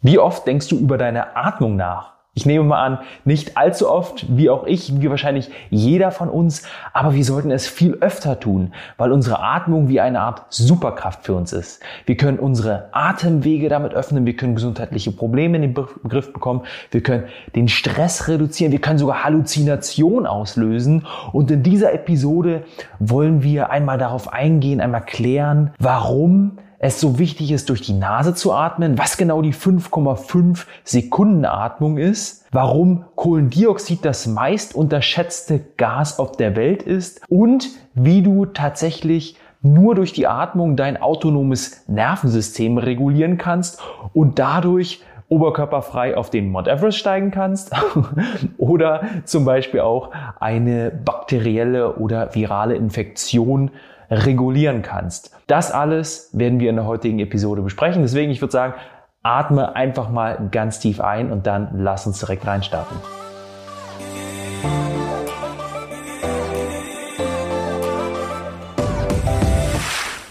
Wie oft denkst du über deine Atmung nach? Ich nehme mal an, nicht allzu oft, wie auch ich, wie wahrscheinlich jeder von uns, aber wir sollten es viel öfter tun, weil unsere Atmung wie eine Art Superkraft für uns ist. Wir können unsere Atemwege damit öffnen, wir können gesundheitliche Probleme in den Griff bekommen, wir können den Stress reduzieren, wir können sogar Halluzination auslösen. Und in dieser Episode wollen wir einmal darauf eingehen, einmal klären, warum es so wichtig ist, durch die Nase zu atmen, was genau die 5,5 Sekunden Atmung ist, warum Kohlendioxid das meist unterschätzte Gas auf der Welt ist und wie du tatsächlich nur durch die Atmung dein autonomes Nervensystem regulieren kannst und dadurch oberkörperfrei auf den Mount Everest steigen kannst oder zum Beispiel auch eine bakterielle oder virale Infektion regulieren kannst. Das alles werden wir in der heutigen Episode besprechen. Deswegen, ich würde sagen, atme einfach mal ganz tief ein und dann lass uns direkt reinstarten.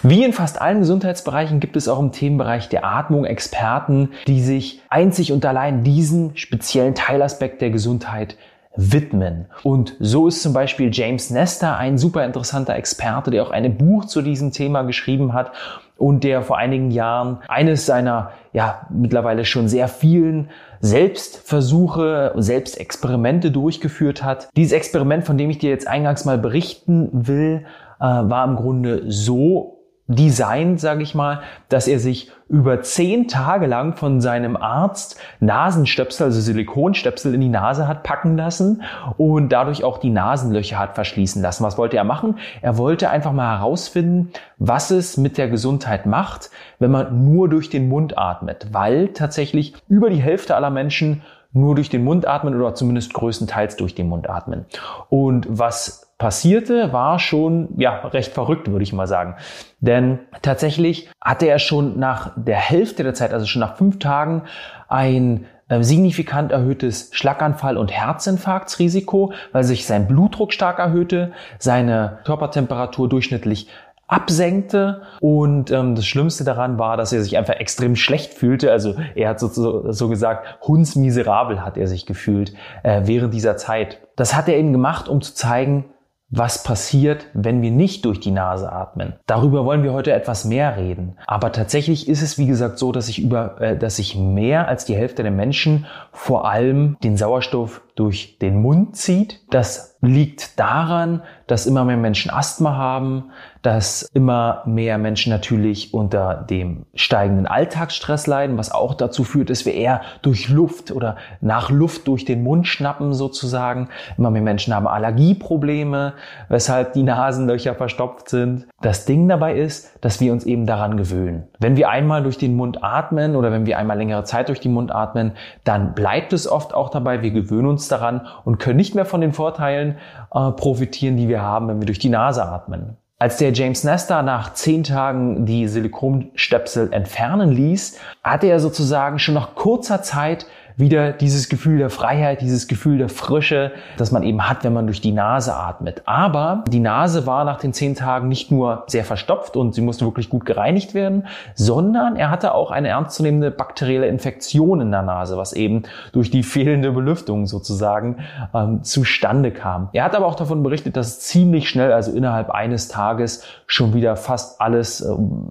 Wie in fast allen Gesundheitsbereichen gibt es auch im Themenbereich der Atmung Experten, die sich einzig und allein diesen speziellen Teilaspekt der Gesundheit widmen. Und so ist zum Beispiel James Nestor ein super interessanter Experte, der auch ein Buch zu diesem Thema geschrieben hat und der vor einigen Jahren eines seiner ja mittlerweile schon sehr vielen Selbstversuche, Selbstexperimente durchgeführt hat. Dieses Experiment, von dem ich dir jetzt eingangs mal berichten will, äh, war im Grunde so Design, sage ich mal, dass er sich über zehn Tage lang von seinem Arzt Nasenstöpsel, also Silikonstöpsel in die Nase hat packen lassen und dadurch auch die Nasenlöcher hat verschließen lassen. Was wollte er machen? Er wollte einfach mal herausfinden, was es mit der Gesundheit macht, wenn man nur durch den Mund atmet, weil tatsächlich über die Hälfte aller Menschen nur durch den Mund atmen oder zumindest größtenteils durch den Mund atmen. Und was passierte, war schon ja recht verrückt, würde ich mal sagen. Denn tatsächlich hatte er schon nach der Hälfte der Zeit, also schon nach fünf Tagen, ein äh, signifikant erhöhtes Schlaganfall- und Herzinfarktsrisiko, weil sich sein Blutdruck stark erhöhte, seine Körpertemperatur durchschnittlich absenkte und ähm, das Schlimmste daran war, dass er sich einfach extrem schlecht fühlte. Also er hat so, so, so gesagt, hundsmiserabel hat er sich gefühlt äh, während dieser Zeit. Das hat er eben gemacht, um zu zeigen, was passiert, wenn wir nicht durch die Nase atmen. Darüber wollen wir heute etwas mehr reden. Aber tatsächlich ist es, wie gesagt, so, dass ich über, äh, dass ich mehr als die Hälfte der Menschen vor allem den Sauerstoff durch den Mund zieht. Das liegt daran, dass immer mehr Menschen Asthma haben, dass immer mehr Menschen natürlich unter dem steigenden Alltagsstress leiden, was auch dazu führt, dass wir eher durch Luft oder nach Luft durch den Mund schnappen sozusagen. Immer mehr Menschen haben Allergieprobleme, weshalb die Nasenlöcher verstopft sind. Das Ding dabei ist, dass wir uns eben daran gewöhnen. Wenn wir einmal durch den Mund atmen oder wenn wir einmal längere Zeit durch den Mund atmen, dann bleibt es oft auch dabei. Wir gewöhnen uns daran und können nicht mehr von den Vorteilen äh, profitieren, die wir haben, wenn wir durch die Nase atmen. Als der James Nestor nach zehn Tagen die Silikonstöpsel entfernen ließ, hatte er sozusagen schon nach kurzer Zeit wieder dieses Gefühl der Freiheit, dieses Gefühl der Frische, das man eben hat, wenn man durch die Nase atmet. Aber die Nase war nach den zehn Tagen nicht nur sehr verstopft und sie musste wirklich gut gereinigt werden, sondern er hatte auch eine ernstzunehmende bakterielle Infektion in der Nase, was eben durch die fehlende Belüftung sozusagen ähm, zustande kam. Er hat aber auch davon berichtet, dass ziemlich schnell, also innerhalb eines Tages, schon wieder fast alles, äh,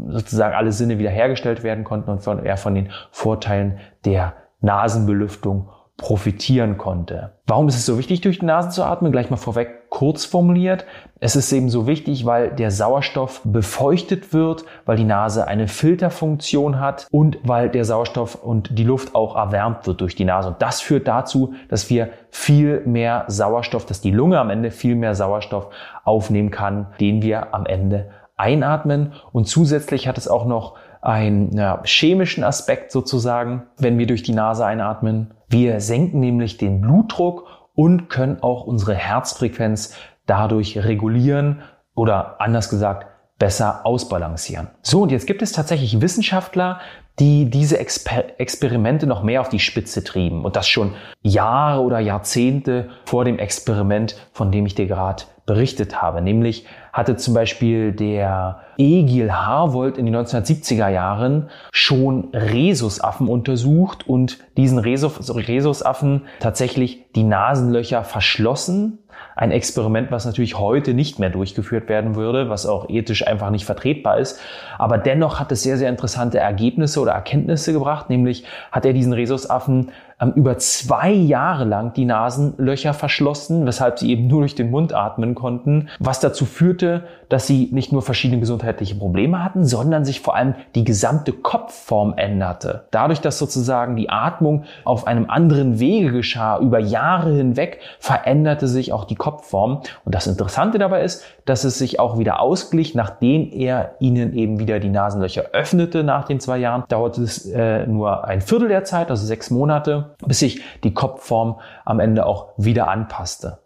sozusagen alle Sinne wiederhergestellt werden konnten und von, er von den Vorteilen der Nasenbelüftung profitieren konnte. Warum ist es so wichtig, durch die Nase zu atmen? Gleich mal vorweg kurz formuliert. Es ist eben so wichtig, weil der Sauerstoff befeuchtet wird, weil die Nase eine Filterfunktion hat und weil der Sauerstoff und die Luft auch erwärmt wird durch die Nase. Und das führt dazu, dass wir viel mehr Sauerstoff, dass die Lunge am Ende viel mehr Sauerstoff aufnehmen kann, den wir am Ende einatmen. Und zusätzlich hat es auch noch einen ja, chemischen Aspekt sozusagen, wenn wir durch die Nase einatmen. Wir senken nämlich den Blutdruck und können auch unsere Herzfrequenz dadurch regulieren oder anders gesagt besser ausbalancieren. So, und jetzt gibt es tatsächlich Wissenschaftler, die diese Exper Experimente noch mehr auf die Spitze trieben und das schon Jahre oder Jahrzehnte vor dem Experiment, von dem ich dir gerade berichtet habe. Nämlich hatte zum Beispiel der Egil Harwold in den 1970er Jahren schon Rhesusaffen untersucht und diesen Rhesusaffen tatsächlich die Nasenlöcher verschlossen ein Experiment, was natürlich heute nicht mehr durchgeführt werden würde, was auch ethisch einfach nicht vertretbar ist. Aber dennoch hat es sehr, sehr interessante Ergebnisse oder Erkenntnisse gebracht. Nämlich hat er diesen Rhesusaffen ähm, über zwei Jahre lang die Nasenlöcher verschlossen, weshalb sie eben nur durch den Mund atmen konnten, was dazu führte, dass sie nicht nur verschiedene gesundheitliche Probleme hatten, sondern sich vor allem die gesamte Kopfform änderte. Dadurch, dass sozusagen die Atmung auf einem anderen Wege geschah, über Jahre hinweg, veränderte sich auch die Kopfform. Und das Interessante dabei ist, dass es sich auch wieder ausglich, nachdem er ihnen eben wieder die Nasenlöcher öffnete nach den zwei Jahren. Dauerte es äh, nur ein Viertel der Zeit, also sechs Monate bis sich die Kopfform am Ende auch wieder anpasste.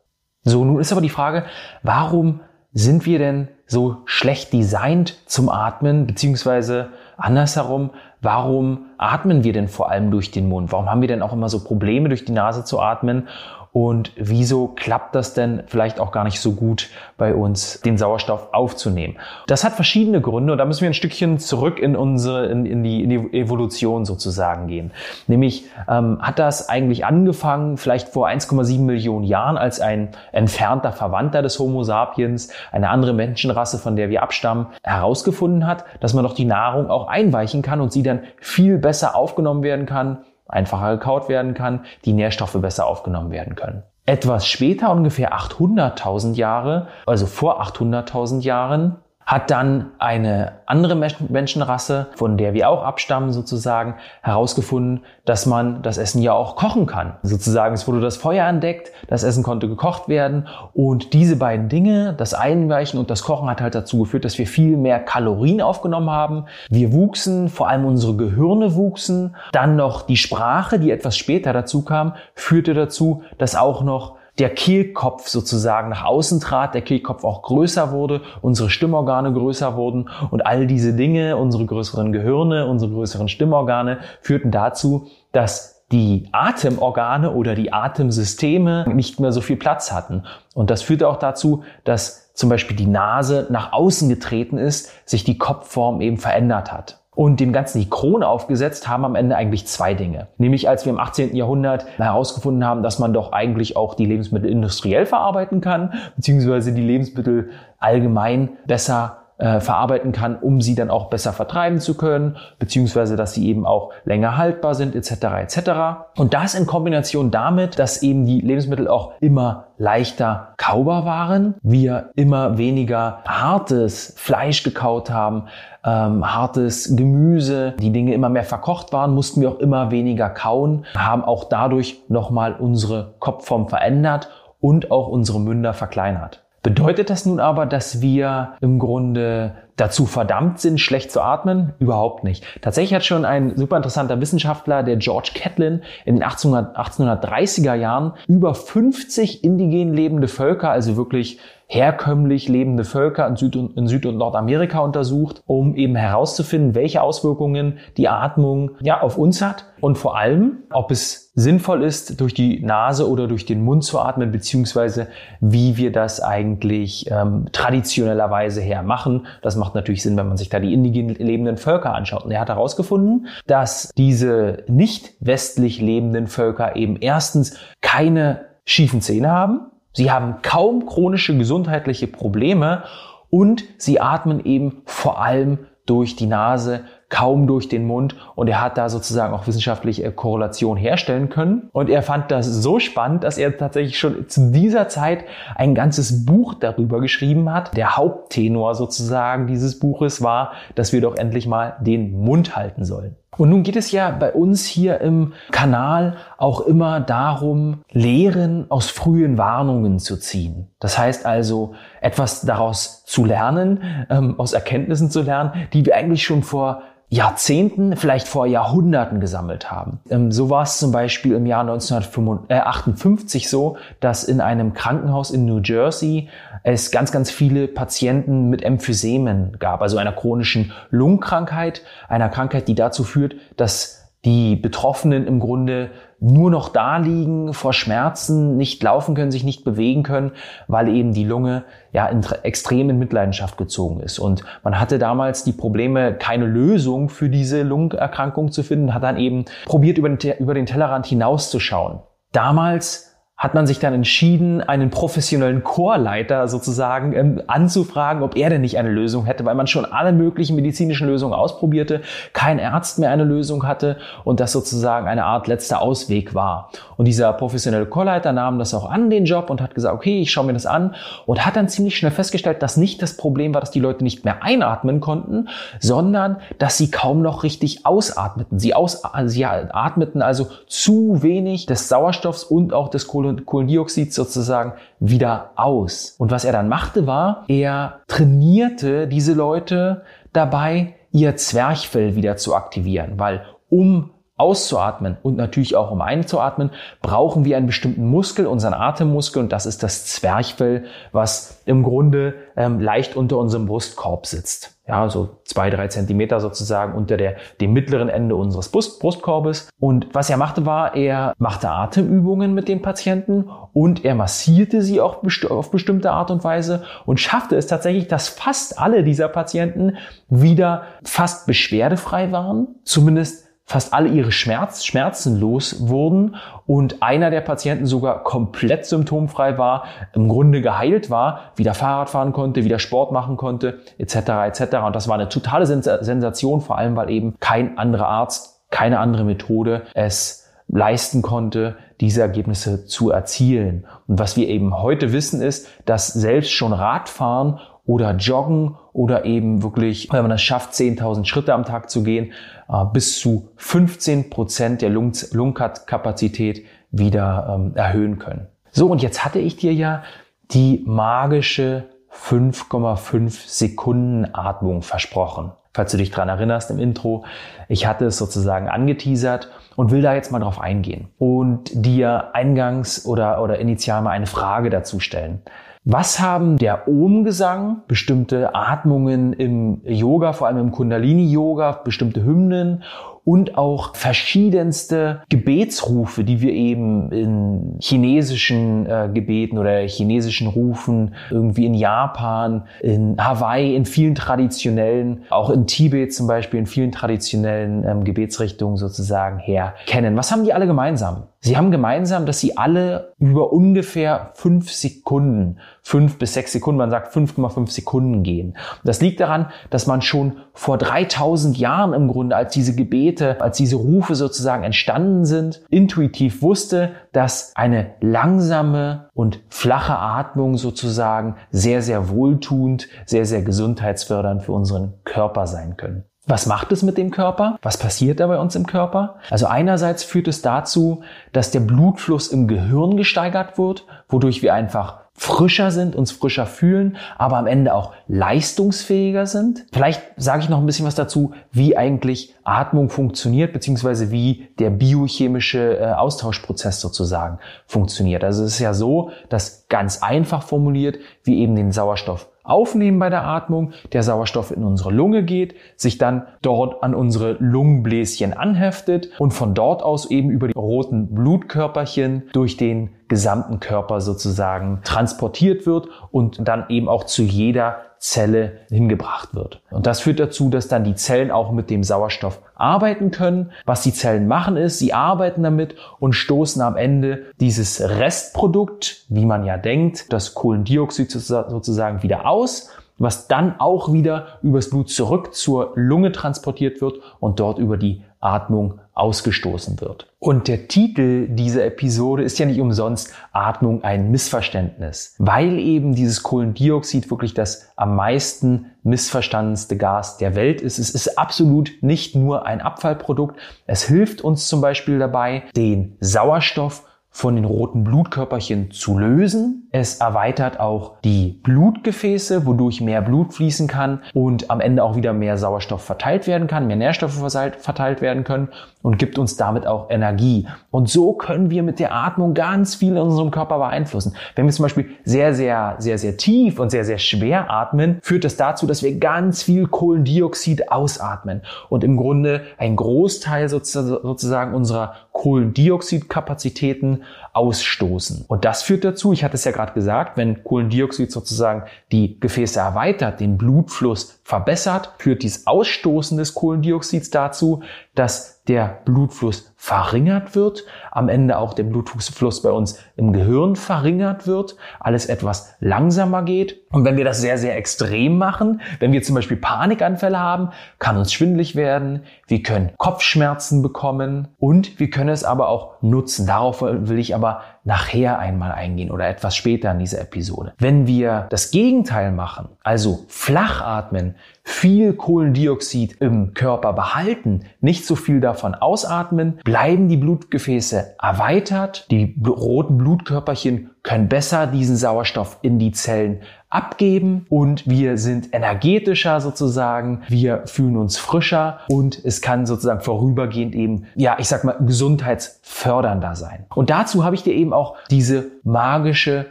So, nun ist aber die Frage, warum sind wir denn so schlecht designt zum Atmen, beziehungsweise andersherum, warum atmen wir denn vor allem durch den Mund? Warum haben wir denn auch immer so Probleme, durch die Nase zu atmen? Und wieso klappt das denn vielleicht auch gar nicht so gut bei uns, den Sauerstoff aufzunehmen? Das hat verschiedene Gründe und da müssen wir ein Stückchen zurück in unsere, in, in, die, in die Evolution sozusagen gehen. Nämlich ähm, hat das eigentlich angefangen, vielleicht vor 1,7 Millionen Jahren, als ein entfernter Verwandter des Homo sapiens, eine andere Menschenrasse, von der wir abstammen, herausgefunden hat, dass man doch die Nahrung auch einweichen kann und sie dann viel besser aufgenommen werden kann einfacher gekaut werden kann, die Nährstoffe besser aufgenommen werden können. Etwas später, ungefähr 800.000 Jahre, also vor 800.000 Jahren, hat dann eine andere Menschenrasse, von der wir auch abstammen sozusagen, herausgefunden, dass man das Essen ja auch kochen kann. Sozusagen, es wurde das Feuer entdeckt, das Essen konnte gekocht werden und diese beiden Dinge, das Einweichen und das Kochen hat halt dazu geführt, dass wir viel mehr Kalorien aufgenommen haben. Wir wuchsen, vor allem unsere Gehirne wuchsen. Dann noch die Sprache, die etwas später dazu kam, führte dazu, dass auch noch der Kehlkopf sozusagen nach außen trat, der Kehlkopf auch größer wurde, unsere Stimmorgane größer wurden und all diese Dinge, unsere größeren Gehirne, unsere größeren Stimmorgane führten dazu, dass die Atemorgane oder die Atemsysteme nicht mehr so viel Platz hatten. Und das führte auch dazu, dass zum Beispiel die Nase nach außen getreten ist, sich die Kopfform eben verändert hat und dem Ganzen die Krone aufgesetzt haben am Ende eigentlich zwei Dinge. Nämlich als wir im 18. Jahrhundert herausgefunden haben, dass man doch eigentlich auch die Lebensmittel industriell verarbeiten kann, beziehungsweise die Lebensmittel allgemein besser äh, verarbeiten kann, um sie dann auch besser vertreiben zu können, beziehungsweise dass sie eben auch länger haltbar sind, etc. etc. Und das in Kombination damit, dass eben die Lebensmittel auch immer leichter kaubar waren, wir immer weniger hartes Fleisch gekaut haben, ähm, hartes Gemüse, die Dinge immer mehr verkocht waren, mussten wir auch immer weniger kauen, haben auch dadurch nochmal unsere Kopfform verändert und auch unsere Münder verkleinert. Bedeutet das nun aber, dass wir im Grunde dazu verdammt sind, schlecht zu atmen? Überhaupt nicht. Tatsächlich hat schon ein super interessanter Wissenschaftler, der George Catlin, in den 1800, 1830er Jahren über 50 indigen lebende Völker, also wirklich herkömmlich lebende Völker in Süd- und, in Süd und Nordamerika untersucht, um eben herauszufinden, welche Auswirkungen die Atmung ja auf uns hat und vor allem, ob es sinnvoll ist, durch die Nase oder durch den Mund zu atmen, beziehungsweise wie wir das eigentlich ähm, traditionellerweise her machen. Das macht natürlich Sinn, wenn man sich da die indigen lebenden Völker anschaut. Und er hat herausgefunden, dass diese nicht westlich lebenden Völker eben erstens keine schiefen Zähne haben, Sie haben kaum chronische gesundheitliche Probleme und sie atmen eben vor allem durch die Nase, kaum durch den Mund und er hat da sozusagen auch wissenschaftliche Korrelation herstellen können und er fand das so spannend, dass er tatsächlich schon zu dieser Zeit ein ganzes Buch darüber geschrieben hat. Der Haupttenor sozusagen dieses Buches war, dass wir doch endlich mal den Mund halten sollen. Und nun geht es ja bei uns hier im Kanal auch immer darum, Lehren aus frühen Warnungen zu ziehen. Das heißt also, etwas daraus zu lernen, ähm, aus Erkenntnissen zu lernen, die wir eigentlich schon vor Jahrzehnten, vielleicht vor Jahrhunderten gesammelt haben. Ähm, so war es zum Beispiel im Jahr 1958 so, dass in einem Krankenhaus in New Jersey es ganz, ganz viele Patienten mit Emphysemen gab, also einer chronischen Lungenkrankheit, einer Krankheit, die dazu führt, dass die Betroffenen im Grunde nur noch da liegen vor Schmerzen, nicht laufen können, sich nicht bewegen können, weil eben die Lunge ja in, extrem in Mitleidenschaft gezogen ist. Und man hatte damals die Probleme, keine Lösung für diese Lungenerkrankung zu finden, hat dann eben probiert, über den, über den Tellerrand hinauszuschauen. Damals hat man sich dann entschieden, einen professionellen Chorleiter sozusagen ähm, anzufragen, ob er denn nicht eine Lösung hätte, weil man schon alle möglichen medizinischen Lösungen ausprobierte, kein Arzt mehr eine Lösung hatte und das sozusagen eine Art letzter Ausweg war. Und dieser professionelle Chorleiter nahm das auch an, den Job, und hat gesagt, okay, ich schaue mir das an und hat dann ziemlich schnell festgestellt, dass nicht das Problem war, dass die Leute nicht mehr einatmen konnten, sondern dass sie kaum noch richtig ausatmeten. Sie, aus, sie atmeten also zu wenig des Sauerstoffs und auch des Kohlenstoffs Kohlendioxid sozusagen wieder aus. Und was er dann machte, war, er trainierte diese Leute dabei, ihr Zwerchfell wieder zu aktivieren, weil um auszuatmen und natürlich auch um einzuatmen, brauchen wir einen bestimmten Muskel, unseren Atemmuskel, und das ist das Zwerchfell, was im Grunde ähm, leicht unter unserem Brustkorb sitzt. Ja, so zwei, drei Zentimeter sozusagen unter der, dem mittleren Ende unseres Brust, Brustkorbes. Und was er machte, war, er machte Atemübungen mit den Patienten und er massierte sie auch best auf bestimmte Art und Weise und schaffte es tatsächlich, dass fast alle dieser Patienten wieder fast beschwerdefrei waren, zumindest fast alle ihre Schmerz, Schmerzen los wurden und einer der Patienten sogar komplett symptomfrei war, im Grunde geheilt war, wieder Fahrrad fahren konnte, wieder Sport machen konnte, etc. etc. Und das war eine totale Sensation, vor allem weil eben kein anderer Arzt, keine andere Methode es leisten konnte, diese Ergebnisse zu erzielen. Und was wir eben heute wissen ist, dass selbst schon Radfahren oder Joggen oder eben wirklich, wenn man es schafft, 10.000 Schritte am Tag zu gehen, äh, bis zu 15 Prozent der Lungenkapazität wieder ähm, erhöhen können. So, und jetzt hatte ich dir ja die magische 5,5 Sekunden Atmung versprochen. Falls du dich dran erinnerst im Intro, ich hatte es sozusagen angeteasert und will da jetzt mal drauf eingehen und dir eingangs oder, oder initial mal eine Frage dazu stellen. Was haben der Om-Gesang, bestimmte Atmungen im Yoga, vor allem im Kundalini-Yoga, bestimmte Hymnen und auch verschiedenste Gebetsrufe, die wir eben in chinesischen äh, Gebeten oder chinesischen Rufen, irgendwie in Japan, in Hawaii, in vielen traditionellen, auch in Tibet zum Beispiel, in vielen traditionellen ähm, Gebetsrichtungen sozusagen her kennen. Was haben die alle gemeinsam? Sie haben gemeinsam, dass sie alle über ungefähr fünf Sekunden, fünf bis sechs Sekunden, man sagt 5,5 Sekunden gehen. Das liegt daran, dass man schon vor 3000 Jahren im Grunde, als diese Gebete, als diese Rufe sozusagen entstanden sind, intuitiv wusste, dass eine langsame und flache Atmung sozusagen sehr, sehr wohltuend, sehr, sehr gesundheitsfördernd für unseren Körper sein können. Was macht es mit dem Körper? Was passiert da bei uns im Körper? Also einerseits führt es dazu, dass der Blutfluss im Gehirn gesteigert wird, wodurch wir einfach frischer sind, uns frischer fühlen, aber am Ende auch leistungsfähiger sind. Vielleicht sage ich noch ein bisschen was dazu, wie eigentlich Atmung funktioniert, beziehungsweise wie der biochemische äh, Austauschprozess sozusagen funktioniert. Also es ist ja so, dass ganz einfach formuliert, wie eben den Sauerstoff aufnehmen bei der Atmung, der Sauerstoff in unsere Lunge geht, sich dann dort an unsere Lungenbläschen anheftet und von dort aus eben über die roten Blutkörperchen durch den gesamten Körper sozusagen transportiert wird und dann eben auch zu jeder Zelle hingebracht wird. Und das führt dazu, dass dann die Zellen auch mit dem Sauerstoff arbeiten können. Was die Zellen machen ist, sie arbeiten damit und stoßen am Ende dieses Restprodukt, wie man ja denkt, das Kohlendioxid sozusagen wieder aus was dann auch wieder übers Blut zurück zur Lunge transportiert wird und dort über die Atmung ausgestoßen wird. Und der Titel dieser Episode ist ja nicht umsonst Atmung ein Missverständnis, weil eben dieses Kohlendioxid wirklich das am meisten missverstandenste Gas der Welt ist. Es ist absolut nicht nur ein Abfallprodukt. Es hilft uns zum Beispiel dabei, den Sauerstoff von den roten Blutkörperchen zu lösen. Es erweitert auch die Blutgefäße, wodurch mehr Blut fließen kann und am Ende auch wieder mehr Sauerstoff verteilt werden kann, mehr Nährstoffe verteilt werden können und gibt uns damit auch Energie. Und so können wir mit der Atmung ganz viel in unserem Körper beeinflussen. Wenn wir zum Beispiel sehr, sehr, sehr, sehr tief und sehr, sehr schwer atmen, führt das dazu, dass wir ganz viel Kohlendioxid ausatmen und im Grunde ein Großteil sozusagen unserer Kohlendioxidkapazitäten ausstoßen. Und das führt dazu, ich hatte es ja gerade gesagt, wenn Kohlendioxid sozusagen die Gefäße erweitert, den Blutfluss verbessert, führt dies Ausstoßen des Kohlendioxids dazu, dass der Blutfluss verringert wird, am Ende auch der Blutfluss bei uns im Gehirn verringert wird, alles etwas langsamer geht. Und wenn wir das sehr, sehr extrem machen, wenn wir zum Beispiel Panikanfälle haben, kann uns schwindlig werden, wir können Kopfschmerzen bekommen und wir können es aber auch nutzen. Darauf will ich aber nachher einmal eingehen oder etwas später in dieser Episode. Wenn wir das Gegenteil machen, also flach atmen, viel Kohlendioxid im Körper behalten, nicht so viel davon ausatmen, bleiben die Blutgefäße erweitert, die roten Blutkörperchen können besser diesen Sauerstoff in die Zellen abgeben und wir sind energetischer sozusagen, wir fühlen uns frischer und es kann sozusagen vorübergehend eben, ja, ich sag mal, gesundheitsfördernder sein. Und dazu habe ich dir eben auch diese magische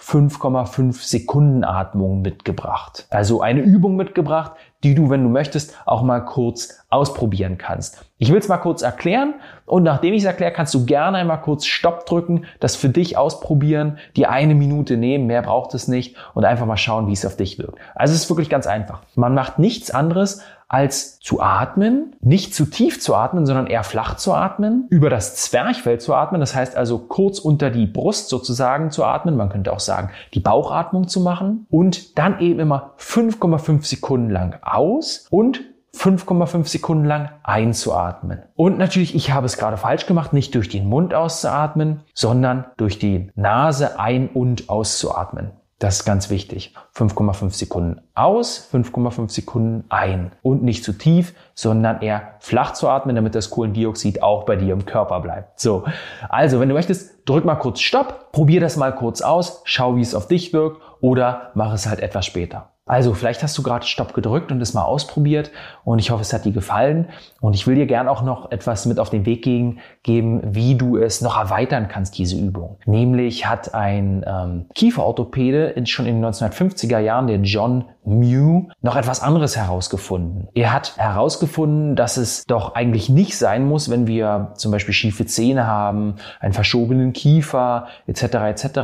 5,5 Sekunden Atmung mitgebracht. Also eine Übung mitgebracht, die du, wenn du möchtest, auch mal kurz ausprobieren kannst. Ich will es mal kurz erklären und nachdem ich es erkläre, kannst du gerne einmal kurz Stopp drücken, das für dich ausprobieren, die eine Minute nehmen, mehr braucht es nicht und einfach mal schauen, wie es auf dich wirkt. Also es ist wirklich ganz einfach. Man macht nichts anderes, als zu atmen, nicht zu tief zu atmen, sondern eher flach zu atmen, über das Zwerchfell zu atmen, das heißt also kurz unter die Brust sozusagen zu atmen, man könnte auch sagen, die Bauchatmung zu machen und dann eben immer 5,5 Sekunden lang aus und 5,5 Sekunden lang einzuatmen. Und natürlich, ich habe es gerade falsch gemacht, nicht durch den Mund auszuatmen, sondern durch die Nase ein- und auszuatmen. Das ist ganz wichtig. 5,5 Sekunden aus, 5,5 Sekunden ein. Und nicht zu tief, sondern eher flach zu atmen, damit das Kohlendioxid auch bei dir im Körper bleibt. So. Also, wenn du möchtest, drück mal kurz Stopp, probier das mal kurz aus, schau, wie es auf dich wirkt oder mach es halt etwas später. Also vielleicht hast du gerade Stopp gedrückt und es mal ausprobiert und ich hoffe, es hat dir gefallen und ich will dir gern auch noch etwas mit auf den Weg geben, wie du es noch erweitern kannst, diese Übung. Nämlich hat ein ähm, Kieferorthopäde in, schon in den 1950er Jahren, der John Mew, noch etwas anderes herausgefunden. Er hat herausgefunden, dass es doch eigentlich nicht sein muss, wenn wir zum Beispiel schiefe Zähne haben, einen verschobenen Kiefer etc. etc.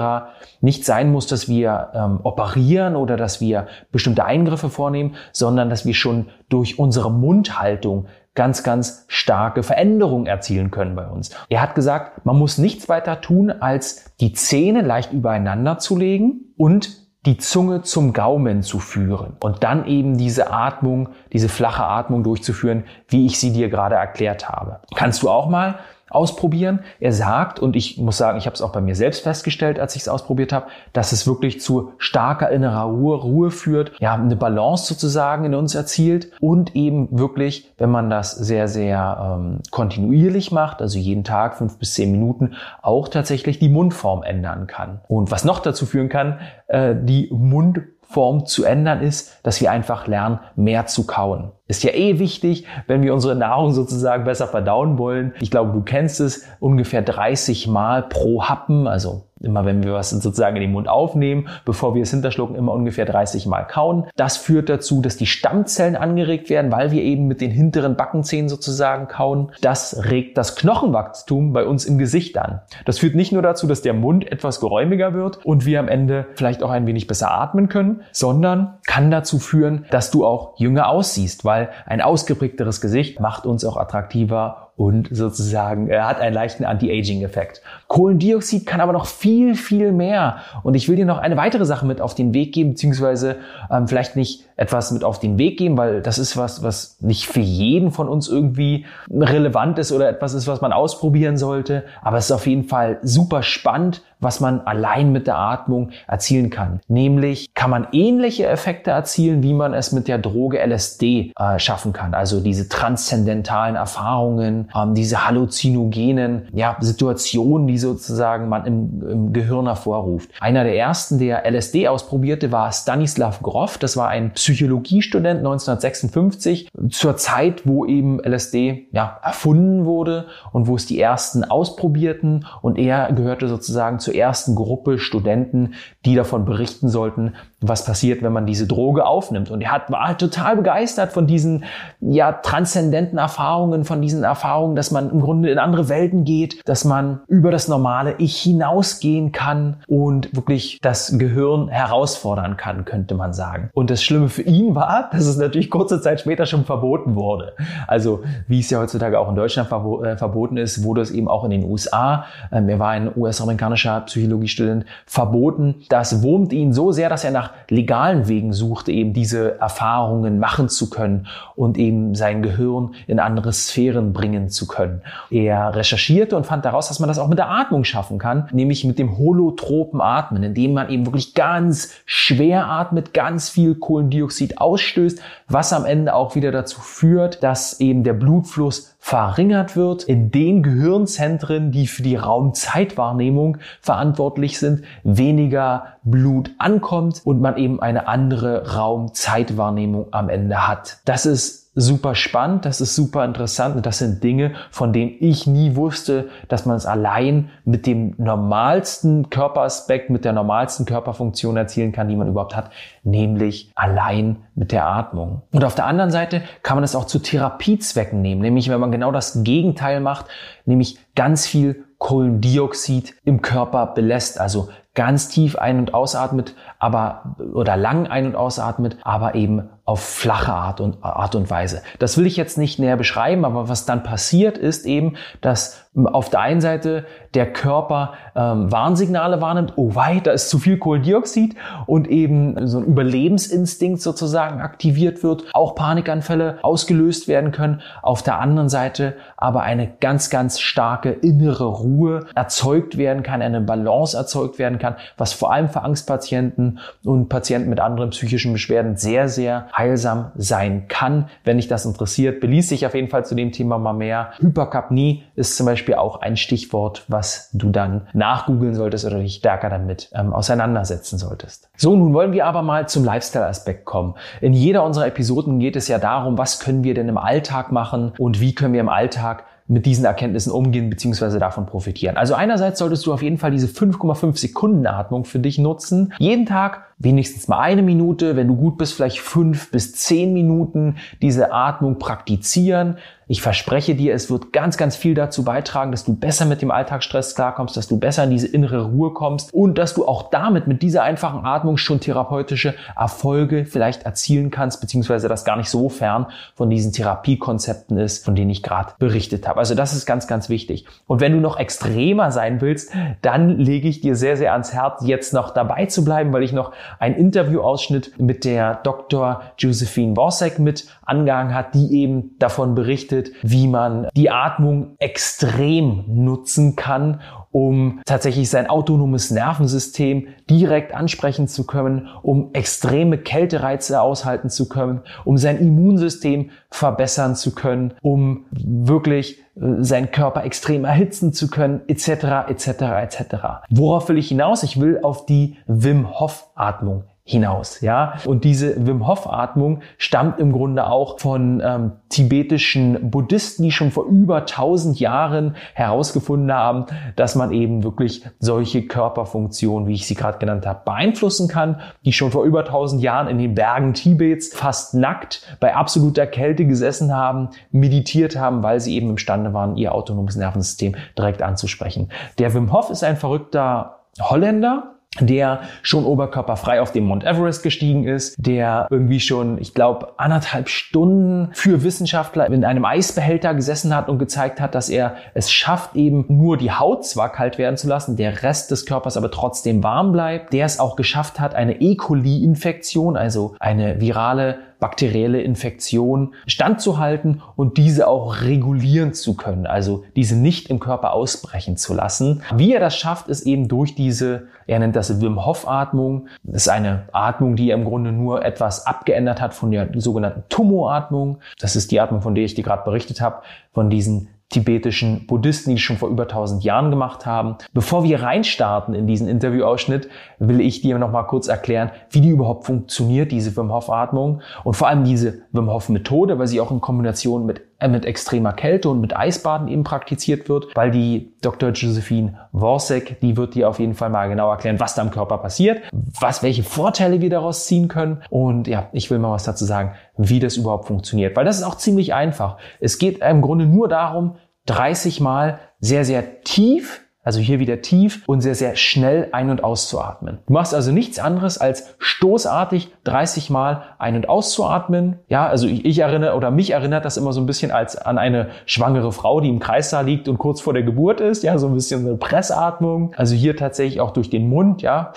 Nicht sein muss, dass wir ähm, operieren oder dass wir bestimmte Eingriffe vornehmen, sondern dass wir schon durch unsere Mundhaltung ganz, ganz starke Veränderungen erzielen können bei uns. Er hat gesagt, man muss nichts weiter tun, als die Zähne leicht übereinander zu legen und die Zunge zum Gaumen zu führen und dann eben diese Atmung, diese flache Atmung durchzuführen, wie ich sie dir gerade erklärt habe. Kannst du auch mal ausprobieren. Er sagt, und ich muss sagen, ich habe es auch bei mir selbst festgestellt, als ich es ausprobiert habe, dass es wirklich zu starker innerer Ruhe, Ruhe führt, ja, eine Balance sozusagen in uns erzielt und eben wirklich, wenn man das sehr, sehr ähm, kontinuierlich macht, also jeden Tag fünf bis zehn Minuten, auch tatsächlich die Mundform ändern kann. Und was noch dazu führen kann, äh, die Mundform zu ändern ist, dass wir einfach lernen, mehr zu kauen. Ist ja eh wichtig, wenn wir unsere Nahrung sozusagen besser verdauen wollen. Ich glaube, du kennst es ungefähr 30 Mal pro Happen, also immer wenn wir was sozusagen in den Mund aufnehmen, bevor wir es hinterschlucken, immer ungefähr 30 Mal kauen. Das führt dazu, dass die Stammzellen angeregt werden, weil wir eben mit den hinteren Backenzähnen sozusagen kauen. Das regt das Knochenwachstum bei uns im Gesicht an. Das führt nicht nur dazu, dass der Mund etwas geräumiger wird und wir am Ende vielleicht auch ein wenig besser atmen können, sondern kann dazu führen, dass du auch jünger aussiehst, weil weil ein ausgeprägteres Gesicht macht uns auch attraktiver und sozusagen er hat einen leichten Anti-Aging-Effekt. Kohlendioxid kann aber noch viel, viel mehr. Und ich will dir noch eine weitere Sache mit auf den Weg geben, beziehungsweise ähm, vielleicht nicht etwas mit auf den Weg geben, weil das ist was, was nicht für jeden von uns irgendwie relevant ist oder etwas ist, was man ausprobieren sollte. Aber es ist auf jeden Fall super spannend, was man allein mit der Atmung erzielen kann. Nämlich kann man ähnliche Effekte erzielen, wie man es mit der Droge LSD äh, schaffen kann. Also diese transzendentalen Erfahrungen, ähm, diese halluzinogenen ja, Situationen, die sozusagen man im, im Gehirn hervorruft. Einer der ersten, der LSD ausprobierte, war Stanislav Grof. Das war ein Psychologiestudent 1956 zur Zeit, wo eben LSD ja, erfunden wurde und wo es die ersten ausprobierten und er gehörte sozusagen zur ersten Gruppe Studenten, die davon berichten sollten, was passiert, wenn man diese Droge aufnimmt. Und er hat, war halt total begeistert von diesen ja transzendenten Erfahrungen, von diesen Erfahrungen, dass man im Grunde in andere Welten geht, dass man über das normale Ich hinausgehen kann und wirklich das Gehirn herausfordern kann, könnte man sagen. Und das Schlimme für ihn war, dass es natürlich kurze Zeit später schon verboten wurde. Also wie es ja heutzutage auch in Deutschland äh, verboten ist, wurde es eben auch in den USA, ähm, er war ein US-amerikanischer Psychologiestudent, verboten. Das wurmt ihn so sehr, dass er nach legalen Wegen suchte, eben diese Erfahrungen machen zu können und eben sein Gehirn in andere Sphären bringen zu können. Er recherchierte und fand daraus, dass man das auch mit der Atmung schaffen kann, nämlich mit dem holotropen Atmen, indem man eben wirklich ganz schwer atmet, ganz viel Kohlendioxid ausstößt, was am Ende auch wieder dazu führt, dass eben der Blutfluss verringert wird in den Gehirnzentren, die für die Raumzeitwahrnehmung verantwortlich sind, weniger Blut ankommt und man eben eine andere Raumzeitwahrnehmung am Ende hat. Das ist super spannend, das ist super interessant und das sind Dinge, von denen ich nie wusste, dass man es allein mit dem normalsten Körperaspekt, mit der normalsten Körperfunktion erzielen kann, die man überhaupt hat, nämlich allein mit der Atmung. Und auf der anderen Seite kann man es auch zu Therapiezwecken nehmen, nämlich wenn man genau das Gegenteil macht, nämlich ganz viel Kohlendioxid im Körper belässt, also ganz tief ein- und ausatmet, aber oder lang ein- und ausatmet, aber eben auf flache Art und, Art und Weise. Das will ich jetzt nicht näher beschreiben, aber was dann passiert ist eben, dass auf der einen Seite der Körper ähm, Warnsignale wahrnimmt, oh wei, da ist zu viel Kohlendioxid und eben so ein Überlebensinstinkt sozusagen aktiviert wird, auch Panikanfälle ausgelöst werden können. Auf der anderen Seite aber eine ganz, ganz starke innere Ruhe erzeugt werden kann, eine Balance erzeugt werden kann, was vor allem für Angstpatienten und Patienten mit anderen psychischen Beschwerden sehr, sehr heilsam sein kann. Wenn dich das interessiert, beließ dich auf jeden Fall zu dem Thema mal mehr. Hyperkapnie ist zum Beispiel auch ein Stichwort, was du dann nachgoogeln solltest oder dich stärker damit ähm, auseinandersetzen solltest. So, nun wollen wir aber mal zum Lifestyle-Aspekt kommen. In jeder unserer Episoden geht es ja darum, was können wir denn im Alltag machen und wie können wir im Alltag mit diesen Erkenntnissen umgehen bzw. davon profitieren. Also einerseits solltest du auf jeden Fall diese 5,5 Sekunden Atmung für dich nutzen. Jeden Tag wenigstens mal eine Minute, wenn du gut bist, vielleicht fünf bis zehn Minuten diese Atmung praktizieren. Ich verspreche dir, es wird ganz, ganz viel dazu beitragen, dass du besser mit dem Alltagsstress klarkommst, dass du besser in diese innere Ruhe kommst und dass du auch damit mit dieser einfachen Atmung schon therapeutische Erfolge vielleicht erzielen kannst, beziehungsweise das gar nicht so fern von diesen Therapiekonzepten ist, von denen ich gerade berichtet habe. Also das ist ganz, ganz wichtig. Und wenn du noch extremer sein willst, dann lege ich dir sehr, sehr ans Herz, jetzt noch dabei zu bleiben, weil ich noch ein Interviewausschnitt mit der Dr. Josephine Borsek mit angehangen hat, die eben davon berichtet, wie man die Atmung extrem nutzen kann, um tatsächlich sein autonomes Nervensystem direkt ansprechen zu können, um extreme Kältereize aushalten zu können, um sein Immunsystem verbessern zu können, um wirklich äh, seinen Körper extrem erhitzen zu können, etc., etc., etc. Worauf will ich hinaus? Ich will auf die Wim Hof Atmung hinaus, ja. Und diese Wim Hof Atmung stammt im Grunde auch von ähm, tibetischen Buddhisten, die schon vor über 1000 Jahren herausgefunden haben, dass man eben wirklich solche Körperfunktionen, wie ich sie gerade genannt habe, beeinflussen kann, die schon vor über 1000 Jahren in den Bergen Tibets fast nackt bei absoluter Kälte gesessen haben, meditiert haben, weil sie eben imstande waren, ihr autonomes Nervensystem direkt anzusprechen. Der Wim Hof ist ein verrückter Holländer, der schon oberkörperfrei auf dem Mount Everest gestiegen ist, der irgendwie schon, ich glaube, anderthalb Stunden für Wissenschaftler in einem Eisbehälter gesessen hat und gezeigt hat, dass er es schafft, eben nur die Haut zwar kalt werden zu lassen, der Rest des Körpers aber trotzdem warm bleibt, der es auch geschafft hat, eine E. coli-Infektion, also eine virale bakterielle Infektion standzuhalten und diese auch regulieren zu können, also diese nicht im Körper ausbrechen zu lassen. Wie er das schafft, ist eben durch diese, er nennt das Wim Hof Atmung. Das ist eine Atmung, die er im Grunde nur etwas abgeändert hat von der sogenannten Tumoratmung. Das ist die Atmung, von der ich dir gerade berichtet habe, von diesen tibetischen Buddhisten, die schon vor über 1000 Jahren gemacht haben. Bevor wir reinstarten in diesen Interviewausschnitt, will ich dir noch mal kurz erklären, wie die überhaupt funktioniert, diese Wim Hof Atmung und vor allem diese Wim Hof Methode, weil sie auch in Kombination mit mit extremer Kälte und mit Eisbaden eben praktiziert wird, weil die Dr. Josephine Worsek, die wird dir auf jeden Fall mal genau erklären, was da im Körper passiert, was, welche Vorteile wir daraus ziehen können und ja, ich will mal was dazu sagen, wie das überhaupt funktioniert, weil das ist auch ziemlich einfach. Es geht im Grunde nur darum, 30 Mal sehr, sehr tief also hier wieder tief und sehr, sehr schnell ein- und auszuatmen. Du machst also nichts anderes als stoßartig 30 Mal ein- und auszuatmen. Ja, also ich, ich erinnere oder mich erinnert das immer so ein bisschen als an eine schwangere Frau, die im Kreissaal liegt und kurz vor der Geburt ist. Ja, so ein bisschen eine Pressatmung. Also hier tatsächlich auch durch den Mund, ja.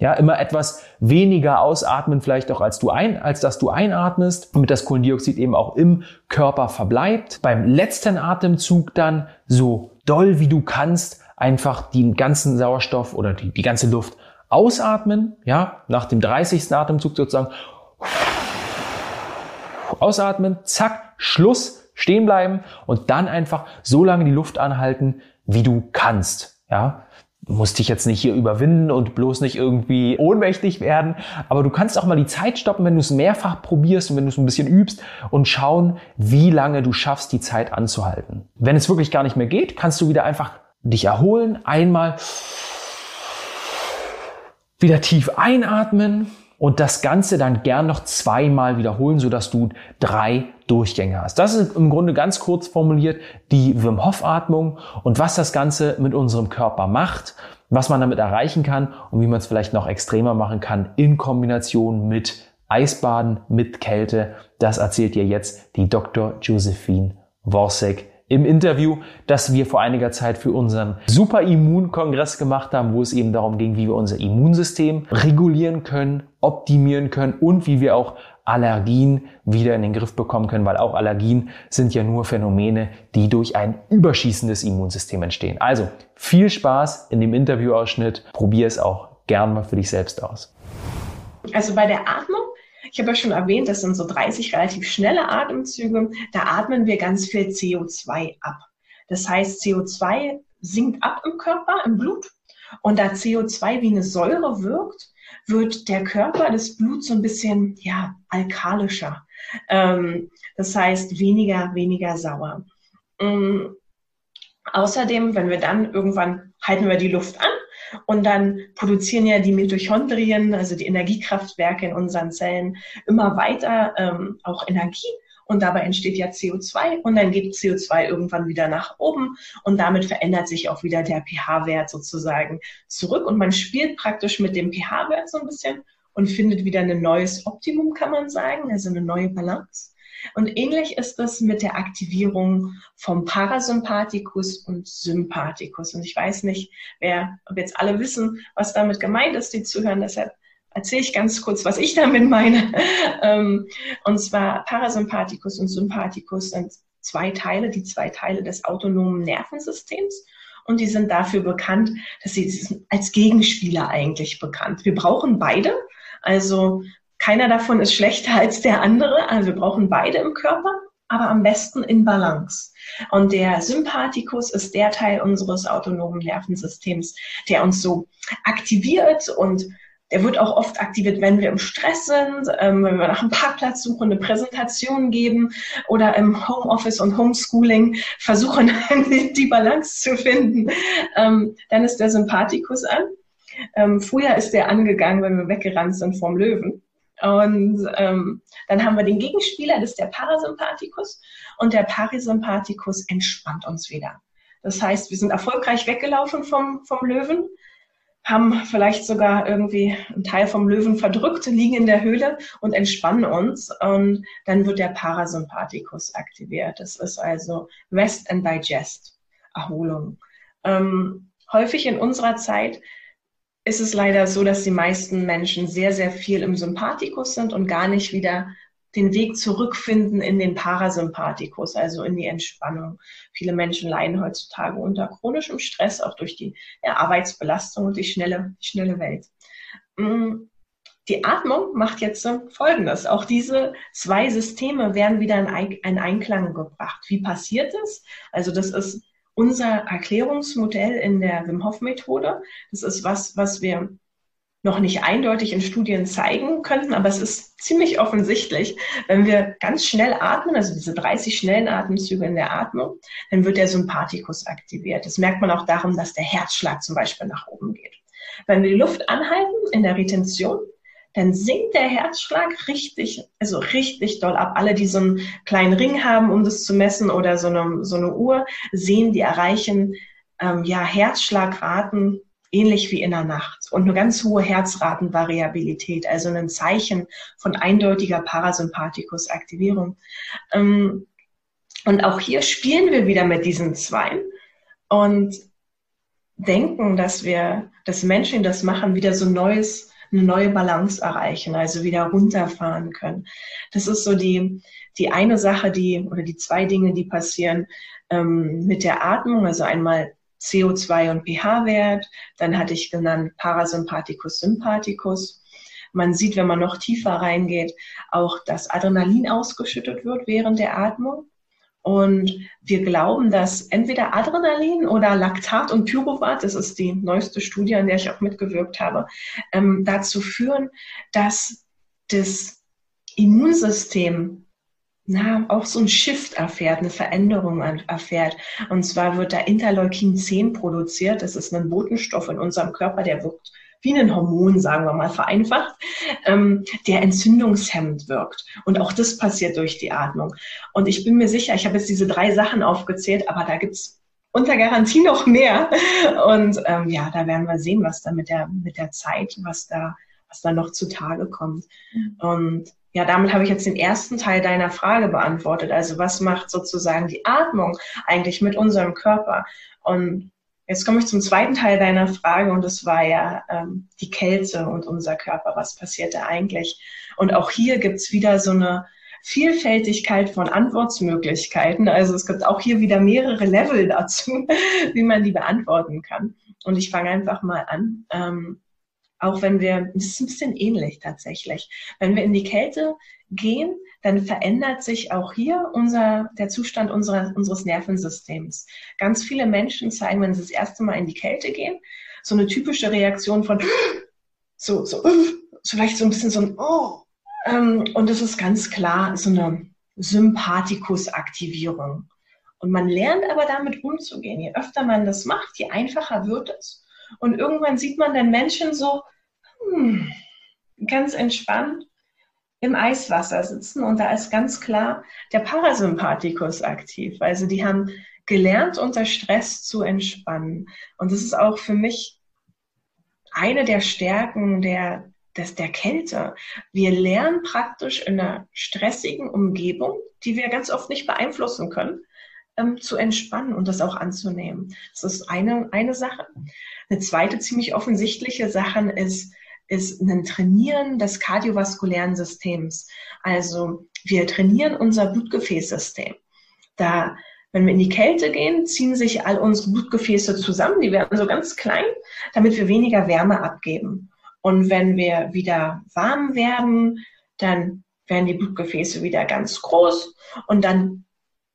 Ja, immer etwas weniger ausatmen vielleicht auch als du ein, als dass du einatmest, damit das Kohlendioxid eben auch im Körper verbleibt. Beim letzten Atemzug dann so doll wie du kannst einfach den ganzen Sauerstoff oder die, die ganze Luft ausatmen, ja, nach dem 30. Atemzug sozusagen ausatmen, zack, Schluss, stehen bleiben und dann einfach so lange die Luft anhalten, wie du kannst, ja musst dich jetzt nicht hier überwinden und bloß nicht irgendwie ohnmächtig werden. Aber du kannst auch mal die Zeit stoppen, wenn du es mehrfach probierst und wenn du es ein bisschen übst und schauen, wie lange du schaffst, die Zeit anzuhalten. Wenn es wirklich gar nicht mehr geht, kannst du wieder einfach dich erholen, einmal wieder tief einatmen und das Ganze dann gern noch zweimal wiederholen, sodass du drei Durchgänge hast. Das ist im Grunde ganz kurz formuliert die Wim Hof Atmung und was das Ganze mit unserem Körper macht, was man damit erreichen kann und wie man es vielleicht noch extremer machen kann in Kombination mit Eisbaden, mit Kälte. Das erzählt dir jetzt die Dr. Josephine Worsek im Interview, das wir vor einiger Zeit für unseren Superimmunkongress gemacht haben, wo es eben darum ging, wie wir unser Immunsystem regulieren können, optimieren können und wie wir auch Allergien wieder in den Griff bekommen können, weil auch Allergien sind ja nur Phänomene, die durch ein überschießendes Immunsystem entstehen. Also viel Spaß in dem Interviewausschnitt. Probier es auch gern mal für dich selbst aus. Also bei der Atmung ich habe ja schon erwähnt, das sind so 30 relativ schnelle Atemzüge. Da atmen wir ganz viel CO2 ab. Das heißt, CO2 sinkt ab im Körper, im Blut. Und da CO2 wie eine Säure wirkt, wird der Körper, das Blut so ein bisschen, ja, alkalischer. Ähm, das heißt, weniger, weniger sauer. Ähm, außerdem, wenn wir dann irgendwann halten wir die Luft an und dann produzieren ja die Mitochondrien, also die Energiekraftwerke in unseren Zellen, immer weiter ähm, auch Energie. Und dabei entsteht ja CO2 und dann geht CO2 irgendwann wieder nach oben und damit verändert sich auch wieder der pH-Wert sozusagen zurück und man spielt praktisch mit dem pH-Wert so ein bisschen und findet wieder ein neues Optimum, kann man sagen, also eine neue Balance. Und ähnlich ist es mit der Aktivierung vom Parasympathikus und Sympathikus. Und ich weiß nicht, wer, ob jetzt alle wissen, was damit gemeint ist, die zuhören. Deshalb erzähle ich ganz kurz, was ich damit meine. Ähm, und zwar Parasympathikus und Sympathikus sind zwei Teile, die zwei Teile des autonomen Nervensystems. Und die sind dafür bekannt, dass sie sind als Gegenspieler eigentlich bekannt. Wir brauchen beide. Also keiner davon ist schlechter als der andere. Also wir brauchen beide im Körper, aber am besten in Balance. Und der Sympathikus ist der Teil unseres autonomen Nervensystems, der uns so aktiviert und der wird auch oft aktiviert, wenn wir im Stress sind, ähm, wenn wir nach einem Parkplatz suchen, eine Präsentation geben oder im Homeoffice und Homeschooling versuchen, die Balance zu finden. Ähm, dann ist der Sympathikus an. Ähm, früher ist der angegangen, wenn wir weggerannt sind vom Löwen. Und ähm, dann haben wir den Gegenspieler, das ist der Parasympathikus. Und der Parasympathikus entspannt uns wieder. Das heißt, wir sind erfolgreich weggelaufen vom, vom Löwen, haben vielleicht sogar irgendwie einen Teil vom Löwen verdrückt, liegen in der Höhle und entspannen uns. Und dann wird der Parasympathikus aktiviert. Das ist also Rest and Digest, Erholung. Ähm, häufig in unserer Zeit ist es leider so, dass die meisten Menschen sehr, sehr viel im Sympathikus sind und gar nicht wieder den Weg zurückfinden in den Parasympathikus, also in die Entspannung. Viele Menschen leiden heutzutage unter chronischem Stress, auch durch die ja, Arbeitsbelastung und die schnelle, schnelle Welt. Mm, die Atmung macht jetzt Folgendes. Auch diese zwei Systeme werden wieder in Einklang gebracht. Wie passiert es? Also das ist unser Erklärungsmodell in der Wim Hof Methode. Das ist was, was wir noch nicht eindeutig in Studien zeigen könnten, aber es ist ziemlich offensichtlich, wenn wir ganz schnell atmen, also diese 30 schnellen Atemzüge in der Atmung, dann wird der Sympathikus aktiviert. Das merkt man auch darum, dass der Herzschlag zum Beispiel nach oben geht. Wenn wir die Luft anhalten in der Retention, dann sinkt der Herzschlag richtig, also richtig doll ab. Alle, die so einen kleinen Ring haben, um das zu messen oder so eine, so eine Uhr, sehen, die erreichen ähm, ja Herzschlagraten ähnlich wie in der Nacht und eine ganz hohe Herzratenvariabilität, also ein Zeichen von eindeutiger Parasympathikusaktivierung. Ähm, und auch hier spielen wir wieder mit diesen Zweien und denken, dass wir, dass Menschen, das machen, wieder so neues, eine neue Balance erreichen, also wieder runterfahren können. Das ist so die, die eine Sache, die, oder die zwei Dinge, die passieren ähm, mit der Atmung, also einmal CO2 und pH-Wert. Dann hatte ich genannt Parasympathikus, Sympathikus. Man sieht, wenn man noch tiefer reingeht, auch, dass Adrenalin ausgeschüttet wird während der Atmung. Und wir glauben, dass entweder Adrenalin oder Laktat und Pyruvat, das ist die neueste Studie, an der ich auch mitgewirkt habe, ähm, dazu führen, dass das Immunsystem na, auch so ein Shift erfährt, eine Veränderung erfährt. Und zwar wird da Interleukin 10 produziert. Das ist ein Botenstoff in unserem Körper, der wirkt wie ein Hormon, sagen wir mal vereinfacht, ähm, der entzündungshemmend wirkt. Und auch das passiert durch die Atmung. Und ich bin mir sicher, ich habe jetzt diese drei Sachen aufgezählt, aber da gibt's unter Garantie noch mehr. Und ähm, ja, da werden wir sehen, was da mit der, mit der Zeit, was da, was da noch zutage kommt. Mhm. Und ja, damit habe ich jetzt den ersten Teil deiner Frage beantwortet. Also was macht sozusagen die Atmung eigentlich mit unserem Körper? Und jetzt komme ich zum zweiten Teil deiner Frage und das war ja ähm, die Kälte und unser Körper. Was passiert da eigentlich? Und auch hier gibt's wieder so eine Vielfältigkeit von Antwortmöglichkeiten. Also es gibt auch hier wieder mehrere Level dazu, wie man die beantworten kann. Und ich fange einfach mal an. Ähm, auch wenn wir, das ist ein bisschen ähnlich tatsächlich. Wenn wir in die Kälte gehen, dann verändert sich auch hier unser, der Zustand unserer, unseres Nervensystems. Ganz viele Menschen zeigen, wenn sie das erste Mal in die Kälte gehen, so eine typische Reaktion von so, so, vielleicht so ein bisschen so ein Oh. Ähm, und das ist ganz klar so eine Sympathikusaktivierung. Und man lernt aber damit umzugehen. Je öfter man das macht, je einfacher wird es. Und irgendwann sieht man dann Menschen so hm, ganz entspannt im Eiswasser sitzen und da ist ganz klar der Parasympathikus aktiv. Also die haben gelernt, unter Stress zu entspannen. Und das ist auch für mich eine der Stärken der, des, der Kälte. Wir lernen praktisch in einer stressigen Umgebung, die wir ganz oft nicht beeinflussen können, ähm, zu entspannen und das auch anzunehmen. Das ist eine, eine Sache. Eine zweite ziemlich offensichtliche Sache ist, ist ein Trainieren des kardiovaskulären Systems. Also wir trainieren unser Blutgefäßsystem. Da, wenn wir in die Kälte gehen, ziehen sich all unsere Blutgefäße zusammen, die werden so ganz klein, damit wir weniger Wärme abgeben. Und wenn wir wieder warm werden, dann werden die Blutgefäße wieder ganz groß und dann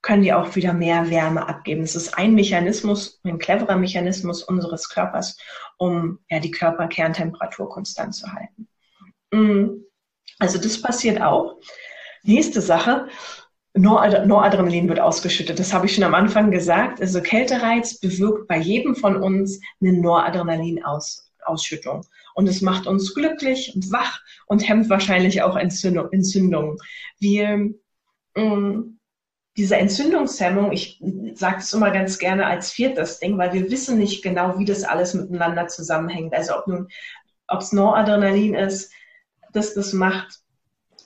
können die auch wieder mehr Wärme abgeben. Es ist ein Mechanismus, ein cleverer Mechanismus unseres Körpers, um ja, die Körperkerntemperatur konstant zu halten. Mm. Also das passiert auch. Nächste Sache, Noradrenalin wird ausgeschüttet. Das habe ich schon am Anfang gesagt. Also Kältereiz bewirkt bei jedem von uns eine Noradrenalin-Ausschüttung. Und es macht uns glücklich und wach und hemmt wahrscheinlich auch Entzündungen. Wir mm, diese Entzündungshemmung, ich sage es immer ganz gerne als viertes Ding, weil wir wissen nicht genau, wie das alles miteinander zusammenhängt. Also ob nun, ob es Noradrenalin ist, das das macht.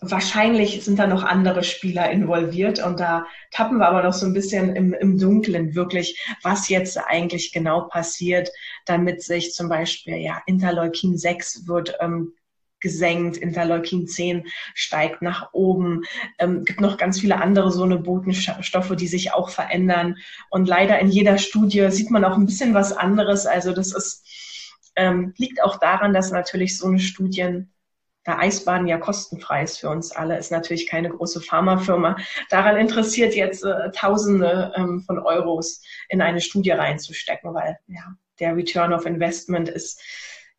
Wahrscheinlich sind da noch andere Spieler involviert und da tappen wir aber noch so ein bisschen im, im Dunkeln wirklich, was jetzt eigentlich genau passiert, damit sich zum Beispiel ja Interleukin 6 wird ähm, gesenkt, Interleukin 10 steigt nach oben. Ähm, gibt noch ganz viele andere so eine Botenstoffe, die sich auch verändern. Und leider in jeder Studie sieht man auch ein bisschen was anderes. Also das ist, ähm, liegt auch daran, dass natürlich so eine Studien da Eisbaden ja kostenfrei ist für uns alle, ist natürlich keine große Pharmafirma daran interessiert, jetzt äh, Tausende ähm, von Euros in eine Studie reinzustecken, weil ja, der Return of Investment ist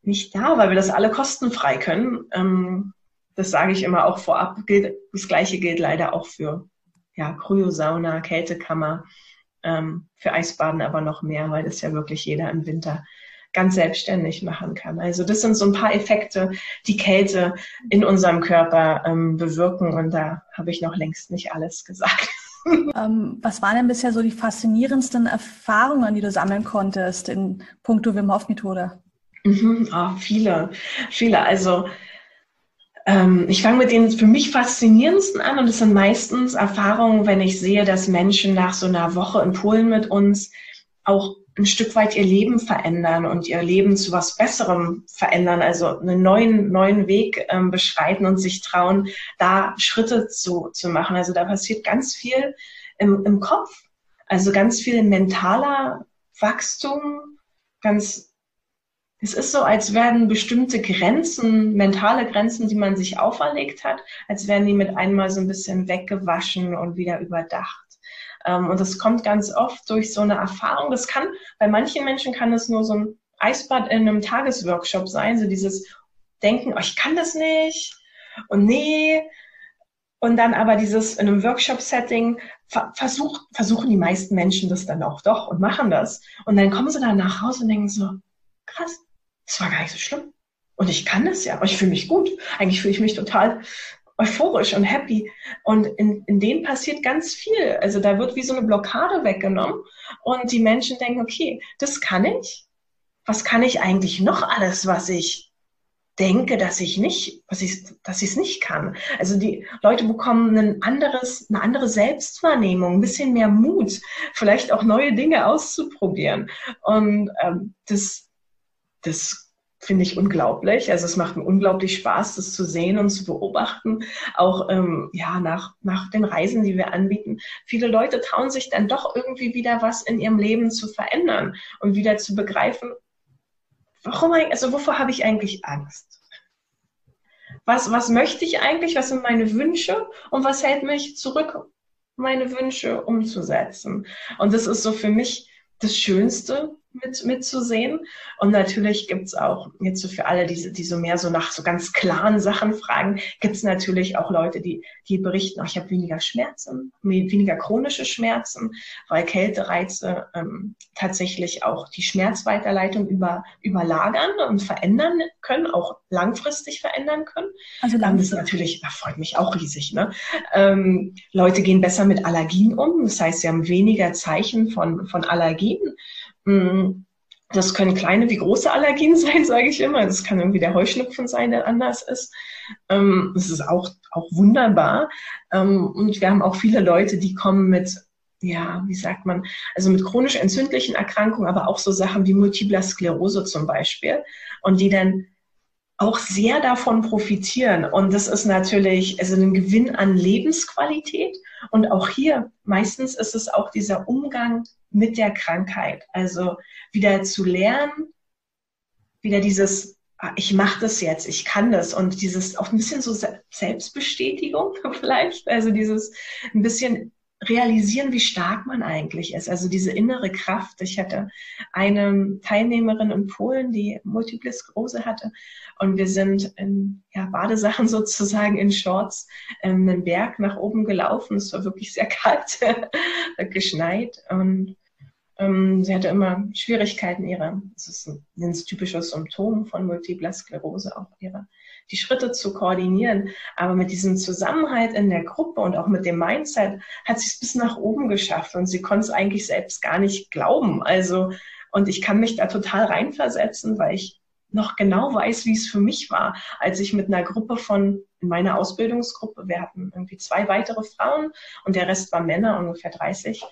nicht da, weil wir das alle kostenfrei können. Ähm, das sage ich immer auch vorab. Gilt, das Gleiche gilt leider auch für ja, Kryosauna, Kältekammer, ähm, für Eisbaden aber noch mehr, weil das ja wirklich jeder im Winter ganz selbstständig machen kann. Also das sind so ein paar Effekte, die Kälte in unserem Körper ähm, bewirken und da habe ich noch längst nicht alles gesagt. Ähm, was waren denn bisher so die faszinierendsten Erfahrungen, die du sammeln konntest in puncto Wim Hof Methode? Mhm, oh, viele, viele. Also ähm, ich fange mit den für mich faszinierendsten an und das sind meistens Erfahrungen, wenn ich sehe, dass Menschen nach so einer Woche in Polen mit uns auch ein Stück weit ihr Leben verändern und ihr Leben zu was Besserem verändern, also einen neuen, neuen Weg ähm, beschreiten und sich trauen, da Schritte zu, zu machen. Also da passiert ganz viel im, im Kopf, also ganz viel mentaler Wachstum, ganz es ist so, als werden bestimmte Grenzen, mentale Grenzen, die man sich auferlegt hat, als werden die mit einmal so ein bisschen weggewaschen und wieder überdacht. Ähm, und das kommt ganz oft durch so eine Erfahrung. Das kann, bei manchen Menschen kann es nur so ein Eisbad in einem Tagesworkshop sein, so dieses Denken, oh, ich kann das nicht und nee. Und dann aber dieses in einem Workshop-Setting versuch, versuchen die meisten Menschen das dann auch doch und machen das. Und dann kommen sie dann nach Hause und denken so, krass, das war gar nicht so schlimm. Und ich kann das ja, aber ich fühle mich gut. Eigentlich fühle ich mich total euphorisch und happy. Und in, in denen passiert ganz viel. Also da wird wie so eine Blockade weggenommen und die Menschen denken, okay, das kann ich. Was kann ich eigentlich noch alles, was ich denke, dass ich nicht, was ich, dass ich es nicht kann. Also die Leute bekommen ein anderes, eine andere Selbstwahrnehmung, ein bisschen mehr Mut, vielleicht auch neue Dinge auszuprobieren. Und ähm, das, das finde ich unglaublich. Also es macht mir unglaublich Spaß, das zu sehen und zu beobachten. Auch ähm, ja nach nach den Reisen, die wir anbieten. Viele Leute trauen sich dann doch irgendwie wieder was in ihrem Leben zu verändern und wieder zu begreifen, warum also wovor habe ich eigentlich Angst? Was was möchte ich eigentlich? Was sind meine Wünsche und was hält mich zurück, meine Wünsche umzusetzen? Und das ist so für mich das Schönste, mit, mitzusehen. Und natürlich gibt's auch, jetzt so für alle, die, die so mehr so nach so ganz klaren Sachen fragen, gibt's natürlich auch Leute, die, die berichten, oh, ich habe weniger Schmerzen, weniger chronische Schmerzen, weil Kältereize ähm, tatsächlich auch die Schmerzweiterleitung über, überlagern und verändern können, auch langfristig verändern können. Also das ist natürlich, das freut mich auch riesig. Ne? Ähm, Leute gehen besser mit Allergien um, das heißt, sie haben weniger Zeichen von, von Allergien. Mm, das können kleine wie große Allergien sein, sage ich immer. Das kann irgendwie der Heuschnupfen sein, der anders ist. Ähm, das ist auch, auch wunderbar. Ähm, und wir haben auch viele Leute, die kommen mit, ja, wie sagt man, also mit chronisch entzündlichen Erkrankungen, aber auch so Sachen wie Multipler Sklerose zum Beispiel. Und die dann auch sehr davon profitieren. Und das ist natürlich also ein Gewinn an Lebensqualität. Und auch hier, meistens ist es auch dieser Umgang mit der Krankheit. Also wieder zu lernen, wieder dieses, ah, ich mache das jetzt, ich kann das und dieses auch ein bisschen so Selbstbestätigung vielleicht, also dieses ein bisschen realisieren, wie stark man eigentlich ist. Also diese innere Kraft. Ich hatte eine Teilnehmerin in Polen, die Multiple Sklerose hatte und wir sind in ja, Badesachen sozusagen in Shorts ähm, einen Berg nach oben gelaufen. Es war wirklich sehr kalt, geschneit und ähm, sie hatte immer Schwierigkeiten, ihre, das ist ein, ein typisches Symptom von Multipler Sklerose, auch ihre, die Schritte zu koordinieren. Aber mit diesem Zusammenhalt in der Gruppe und auch mit dem Mindset hat sie es bis nach oben geschafft und sie konnte es eigentlich selbst gar nicht glauben. Also, und ich kann mich da total reinversetzen, weil ich noch genau weiß, wie es für mich war, als ich mit einer Gruppe von, in meiner Ausbildungsgruppe, wir hatten irgendwie zwei weitere Frauen und der Rest war Männer, ungefähr 30,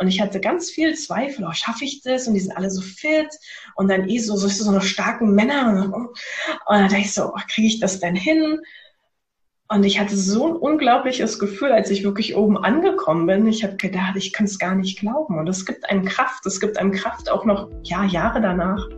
und ich hatte ganz viel Zweifel, oh, schaffe ich das? Und die sind alle so fit und dann eh so, so, so eine starken Männer. Und, dann dachte ich so, oh, kriege ich das denn hin? Und ich hatte so ein unglaubliches Gefühl, als ich wirklich oben angekommen bin. Ich habe gedacht, ich kann es gar nicht glauben. Und es gibt einem Kraft, es gibt einem Kraft auch noch ja, Jahre danach.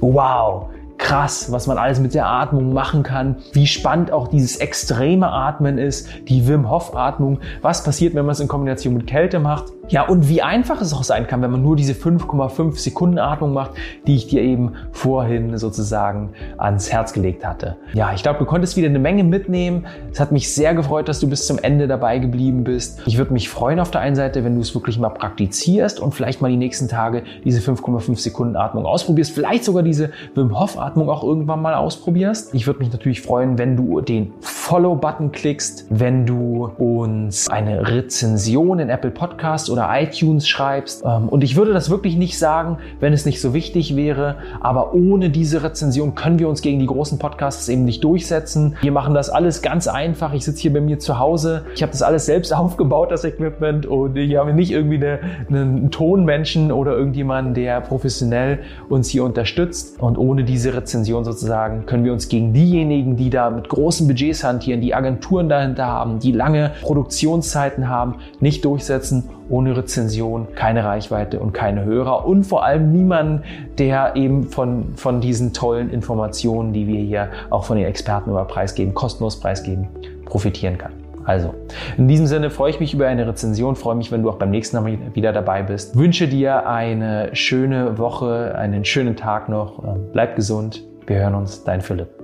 Wow, krass, was man alles mit der Atmung machen kann, wie spannend auch dieses extreme Atmen ist, die Wim Hof Atmung, was passiert, wenn man es in Kombination mit Kälte macht. Ja, und wie einfach es auch sein kann, wenn man nur diese 5,5 Sekunden Atmung macht, die ich dir eben vorhin sozusagen ans Herz gelegt hatte. Ja, ich glaube, du konntest wieder eine Menge mitnehmen. Es hat mich sehr gefreut, dass du bis zum Ende dabei geblieben bist. Ich würde mich freuen auf der einen Seite, wenn du es wirklich mal praktizierst und vielleicht mal die nächsten Tage diese 5,5 Sekunden Atmung ausprobierst, vielleicht sogar diese Wim Hof Atmung auch irgendwann mal ausprobierst. Ich würde mich natürlich freuen, wenn du den Follow-Button klickst, wenn du uns eine Rezension in Apple Podcasts oder iTunes schreibst. Ähm, und ich würde das wirklich nicht sagen, wenn es nicht so wichtig wäre. Aber ohne diese Rezension können wir uns gegen die großen Podcasts eben nicht durchsetzen. Wir machen das alles ganz einfach. Ich sitze hier bei mir zu Hause. Ich habe das alles selbst aufgebaut, das Equipment. Und ich habe nicht irgendwie eine, einen Tonmenschen oder irgendjemanden, der professionell uns hier unterstützt. Und ohne diese Rezension sozusagen können wir uns gegen diejenigen, die da mit großen Budgets hantieren, die Agenturen dahinter haben, die lange Produktionszeiten haben, nicht durchsetzen ohne Rezension keine Reichweite und keine Hörer und vor allem niemanden, der eben von, von diesen tollen Informationen, die wir hier auch von den Experten über preisgeben, kostenlos preisgeben, profitieren kann. Also, in diesem Sinne freue ich mich über eine Rezension, freue mich, wenn du auch beim nächsten Mal wieder dabei bist. Wünsche dir eine schöne Woche, einen schönen Tag noch. Bleib gesund. Wir hören uns, dein Philipp.